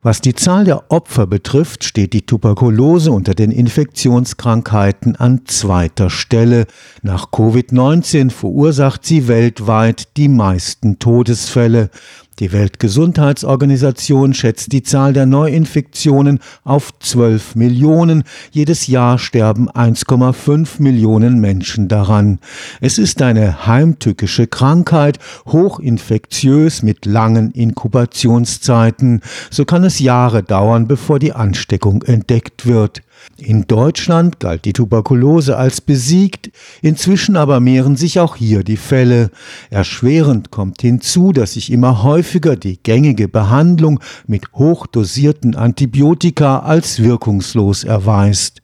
Was die Zahl der Opfer betrifft, steht die Tuberkulose unter den Infektionskrankheiten an zweiter Stelle. Nach Covid-19 verursacht sie weltweit die meisten Todesfälle. Die Weltgesundheitsorganisation schätzt die Zahl der Neuinfektionen auf 12 Millionen. Jedes Jahr sterben 1,5 Millionen Menschen daran. Es ist eine heimtückische Krankheit, hochinfektiös mit langen Inkubationszeiten. So kann es Jahre dauern, bevor die Ansteckung entdeckt wird. In Deutschland galt die Tuberkulose als besiegt, inzwischen aber mehren sich auch hier die Fälle. Erschwerend kommt hinzu, dass sich immer häufiger die gängige Behandlung mit hochdosierten Antibiotika als wirkungslos erweist.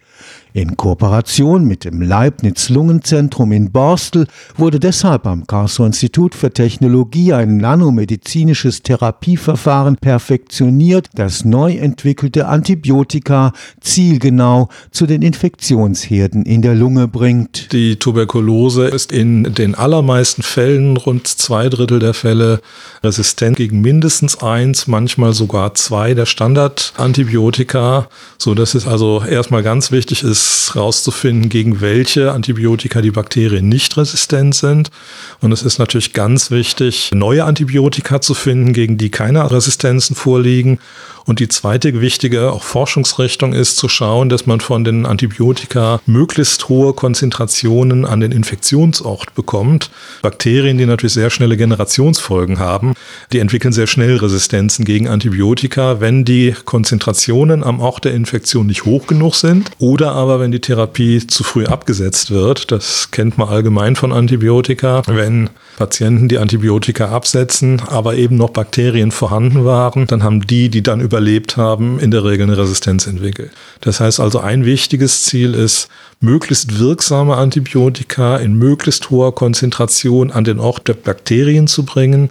In Kooperation mit dem Leibniz Lungenzentrum in Borstel wurde deshalb am Karlsruher Institut für Technologie ein nanomedizinisches Therapieverfahren perfektioniert, das neu entwickelte Antibiotika zielgenau zu den Infektionsherden in der Lunge bringt. Die Tuberkulose ist in den allermeisten Fällen, rund zwei Drittel der Fälle, resistent gegen mindestens eins, manchmal sogar zwei der Standardantibiotika, so dass es also erstmal ganz wichtig ist, ist herauszufinden, gegen welche Antibiotika die Bakterien nicht resistent sind. Und es ist natürlich ganz wichtig, neue Antibiotika zu finden, gegen die keine Resistenzen vorliegen. Und die zweite wichtige auch Forschungsrichtung ist zu schauen, dass man von den Antibiotika möglichst hohe Konzentrationen an den Infektionsort bekommt. Bakterien, die natürlich sehr schnelle Generationsfolgen haben, die entwickeln sehr schnell Resistenzen gegen Antibiotika, wenn die Konzentrationen am Ort der Infektion nicht hoch genug sind oder aber wenn die Therapie zu früh abgesetzt wird. Das kennt man allgemein von Antibiotika. Wenn Patienten die Antibiotika absetzen, aber eben noch Bakterien vorhanden waren, dann haben die, die dann überlebt haben, in der Regel eine Resistenz entwickelt. Das heißt also, ein wichtiges Ziel ist, möglichst wirksame Antibiotika in möglichst hoher Konzentration an den Ort der Bakterien zu bringen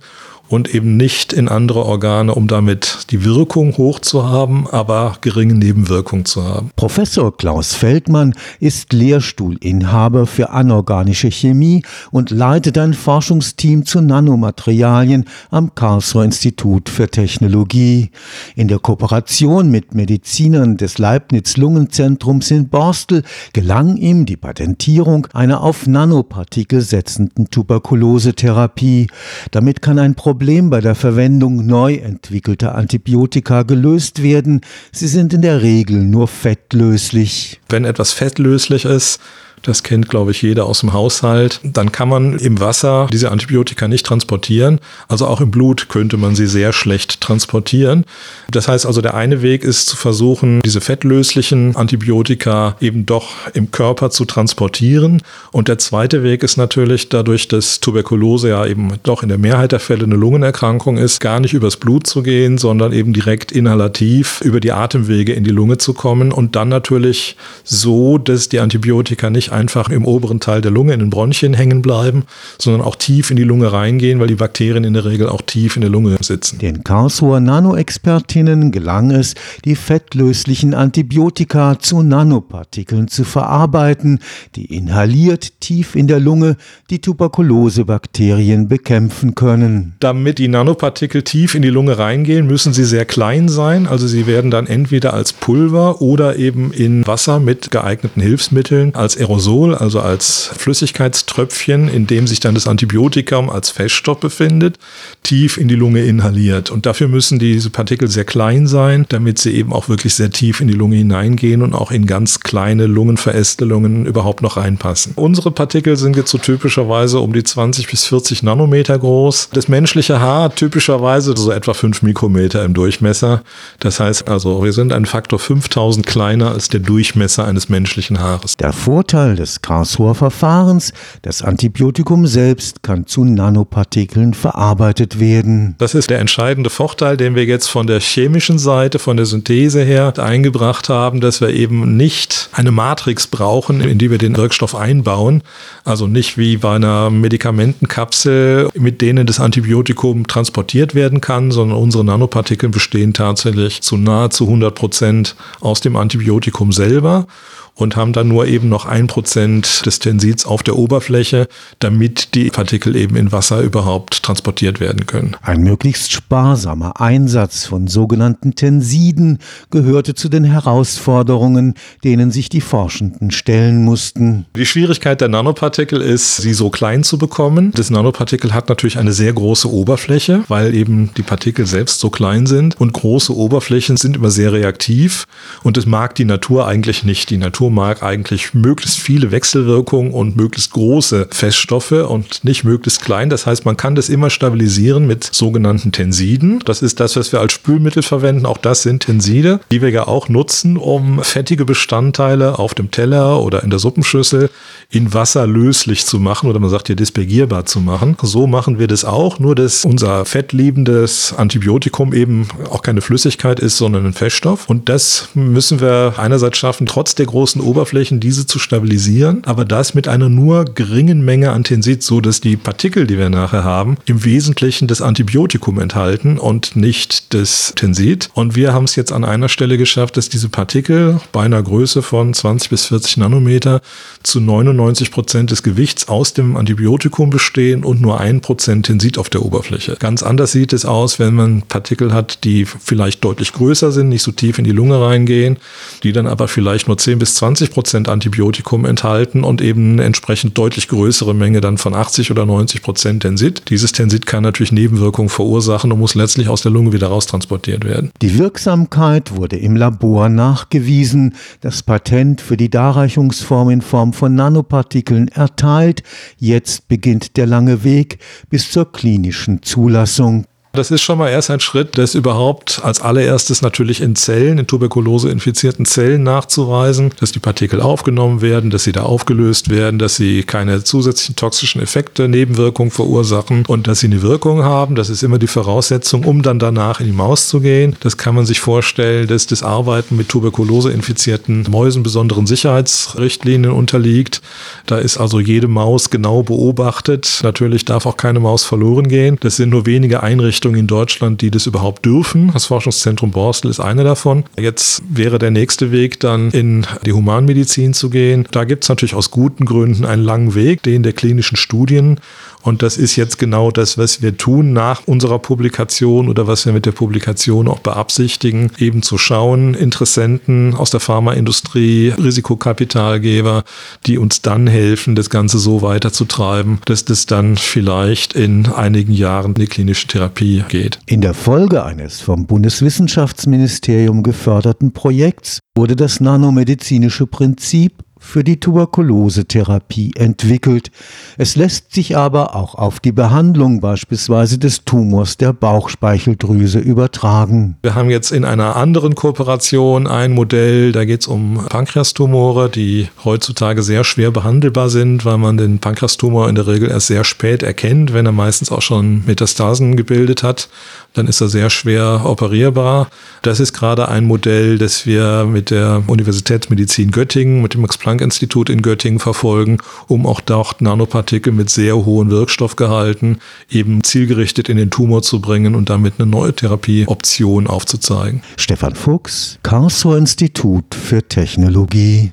und eben nicht in andere Organe, um damit die Wirkung hoch zu haben, aber geringe Nebenwirkungen zu haben. Professor Klaus Feldmann ist Lehrstuhlinhaber für anorganische Chemie und leitet ein Forschungsteam zu Nanomaterialien am Karlsruher Institut für Technologie. In der Kooperation mit Medizinern des Leibniz Lungenzentrums in Borstel gelang ihm die Patentierung einer auf Nanopartikel setzenden Tuberkulosetherapie. Damit kann ein Problem Problem bei der Verwendung neu entwickelter Antibiotika gelöst werden. Sie sind in der Regel nur fettlöslich. Wenn etwas fettlöslich ist, das kennt, glaube ich, jeder aus dem Haushalt. Dann kann man im Wasser diese Antibiotika nicht transportieren. Also auch im Blut könnte man sie sehr schlecht transportieren. Das heißt also, der eine Weg ist zu versuchen, diese fettlöslichen Antibiotika eben doch im Körper zu transportieren. Und der zweite Weg ist natürlich, dadurch, dass Tuberkulose ja eben doch in der Mehrheit der Fälle eine Lungenerkrankung ist, gar nicht übers Blut zu gehen, sondern eben direkt inhalativ über die Atemwege in die Lunge zu kommen und dann natürlich so, dass die Antibiotika nicht einfach im oberen Teil der Lunge in den Bronchien hängen bleiben, sondern auch tief in die Lunge reingehen, weil die Bakterien in der Regel auch tief in der Lunge sitzen. Den Karlsruher Nanoexpertinnen gelang es, die fettlöslichen Antibiotika zu Nanopartikeln zu verarbeiten, die inhaliert tief in der Lunge die Tuberkulosebakterien bekämpfen können. Damit die Nanopartikel tief in die Lunge reingehen, müssen sie sehr klein sein. Also sie werden dann entweder als Pulver oder eben in Wasser mit geeigneten Hilfsmitteln als Aerosol Aerosol, also als Flüssigkeitströpfchen, in dem sich dann das Antibiotikum als Feststoff befindet, tief in die Lunge inhaliert. Und dafür müssen diese Partikel sehr klein sein, damit sie eben auch wirklich sehr tief in die Lunge hineingehen und auch in ganz kleine Lungenverästelungen überhaupt noch reinpassen. Unsere Partikel sind jetzt so typischerweise um die 20 bis 40 Nanometer groß. Das menschliche Haar typischerweise so etwa 5 Mikrometer im Durchmesser. Das heißt also, wir sind ein Faktor 5000 kleiner als der Durchmesser eines menschlichen Haares. Der Vorteil des Karlsruher Verfahrens, das Antibiotikum selbst kann zu Nanopartikeln verarbeitet werden. Das ist der entscheidende Vorteil, den wir jetzt von der chemischen Seite, von der Synthese her eingebracht haben, dass wir eben nicht eine Matrix brauchen, in die wir den Wirkstoff einbauen. Also nicht wie bei einer Medikamentenkapsel, mit denen das Antibiotikum transportiert werden kann, sondern unsere Nanopartikel bestehen tatsächlich zu nahezu 100 Prozent aus dem Antibiotikum selber. Und haben dann nur eben noch ein Prozent des Tensits auf der Oberfläche, damit die Partikel eben in Wasser überhaupt transportiert werden können. Ein möglichst sparsamer Einsatz von sogenannten Tensiden gehörte zu den Herausforderungen, denen sich die Forschenden stellen mussten. Die Schwierigkeit der Nanopartikel ist, sie so klein zu bekommen. Das Nanopartikel hat natürlich eine sehr große Oberfläche, weil eben die Partikel selbst so klein sind und große Oberflächen sind immer sehr reaktiv und das mag die Natur eigentlich nicht. Die Natur mag eigentlich möglichst viele Wechselwirkungen und möglichst große Feststoffe und nicht möglichst klein. Das heißt, man kann das immer stabilisieren mit sogenannten Tensiden. Das ist das, was wir als Spülmittel verwenden. Auch das sind Tenside, die wir ja auch nutzen, um fettige Bestandteile auf dem Teller oder in der Suppenschüssel in Wasser löslich zu machen oder man sagt hier dispergierbar zu machen. So machen wir das auch, nur dass unser fettliebendes Antibiotikum eben auch keine Flüssigkeit ist, sondern ein Feststoff. Und das müssen wir einerseits schaffen, trotz der großen Oberflächen diese zu stabilisieren, aber das mit einer nur geringen Menge an Tensid, so dass die Partikel, die wir nachher haben, im Wesentlichen das Antibiotikum enthalten und nicht das Tensid. Und wir haben es jetzt an einer Stelle geschafft, dass diese Partikel bei einer Größe von 20 bis 40 Nanometer zu 99 Prozent des Gewichts aus dem Antibiotikum bestehen und nur ein Prozent Tensid auf der Oberfläche. Ganz anders sieht es aus, wenn man Partikel hat, die vielleicht deutlich größer sind, nicht so tief in die Lunge reingehen, die dann aber vielleicht nur 10 bis 20 Prozent Antibiotikum enthalten und eben entsprechend deutlich größere Menge dann von 80 oder 90 Prozent Tensid. Dieses Tensid kann natürlich Nebenwirkungen verursachen und muss letztlich aus der Lunge wieder raustransportiert werden. Die Wirksamkeit wurde im Labor nachgewiesen, das Patent für die Darreichungsform in Form von Nanopartikeln erteilt. Jetzt beginnt der lange Weg bis zur klinischen Zulassung. Das ist schon mal erst ein Schritt, das überhaupt als allererstes natürlich in Zellen, in Tuberkulose infizierten Zellen nachzuweisen, dass die Partikel aufgenommen werden, dass sie da aufgelöst werden, dass sie keine zusätzlichen toxischen Effekte, Nebenwirkungen verursachen und dass sie eine Wirkung haben. Das ist immer die Voraussetzung, um dann danach in die Maus zu gehen. Das kann man sich vorstellen, dass das Arbeiten mit Tuberkulose infizierten Mäusen besonderen Sicherheitsrichtlinien unterliegt. Da ist also jede Maus genau beobachtet. Natürlich darf auch keine Maus verloren gehen. Das sind nur wenige Einrichtungen Einrichtungen in Deutschland, die das überhaupt dürfen. Das Forschungszentrum Borstel ist eine davon. Jetzt wäre der nächste Weg dann in die Humanmedizin zu gehen. Da gibt es natürlich aus guten Gründen einen langen Weg, den der klinischen Studien. Und das ist jetzt genau das, was wir tun nach unserer Publikation oder was wir mit der Publikation auch beabsichtigen, eben zu schauen, Interessenten aus der Pharmaindustrie, Risikokapitalgeber, die uns dann helfen, das Ganze so weiterzutreiben, dass das dann vielleicht in einigen Jahren in die klinische Therapie geht. In der Folge eines vom Bundeswissenschaftsministerium geförderten Projekts wurde das nanomedizinische Prinzip für die Tuberkulosetherapie entwickelt. Es lässt sich aber auch auf die Behandlung beispielsweise des Tumors der Bauchspeicheldrüse übertragen. Wir haben jetzt in einer anderen Kooperation ein Modell, da geht es um Pankreastumore, die heutzutage sehr schwer behandelbar sind, weil man den Pankreastumor in der Regel erst sehr spät erkennt, wenn er meistens auch schon Metastasen gebildet hat. Dann ist er sehr schwer operierbar. Das ist gerade ein Modell, das wir mit der Universitätsmedizin Göttingen, mit dem Max-Planck Planck-Institut in Göttingen verfolgen, um auch dort Nanopartikel mit sehr hohen Wirkstoffgehalten eben zielgerichtet in den Tumor zu bringen und damit eine neue Therapieoption aufzuzeigen. Stefan Fuchs, Karlsruher Institut für Technologie.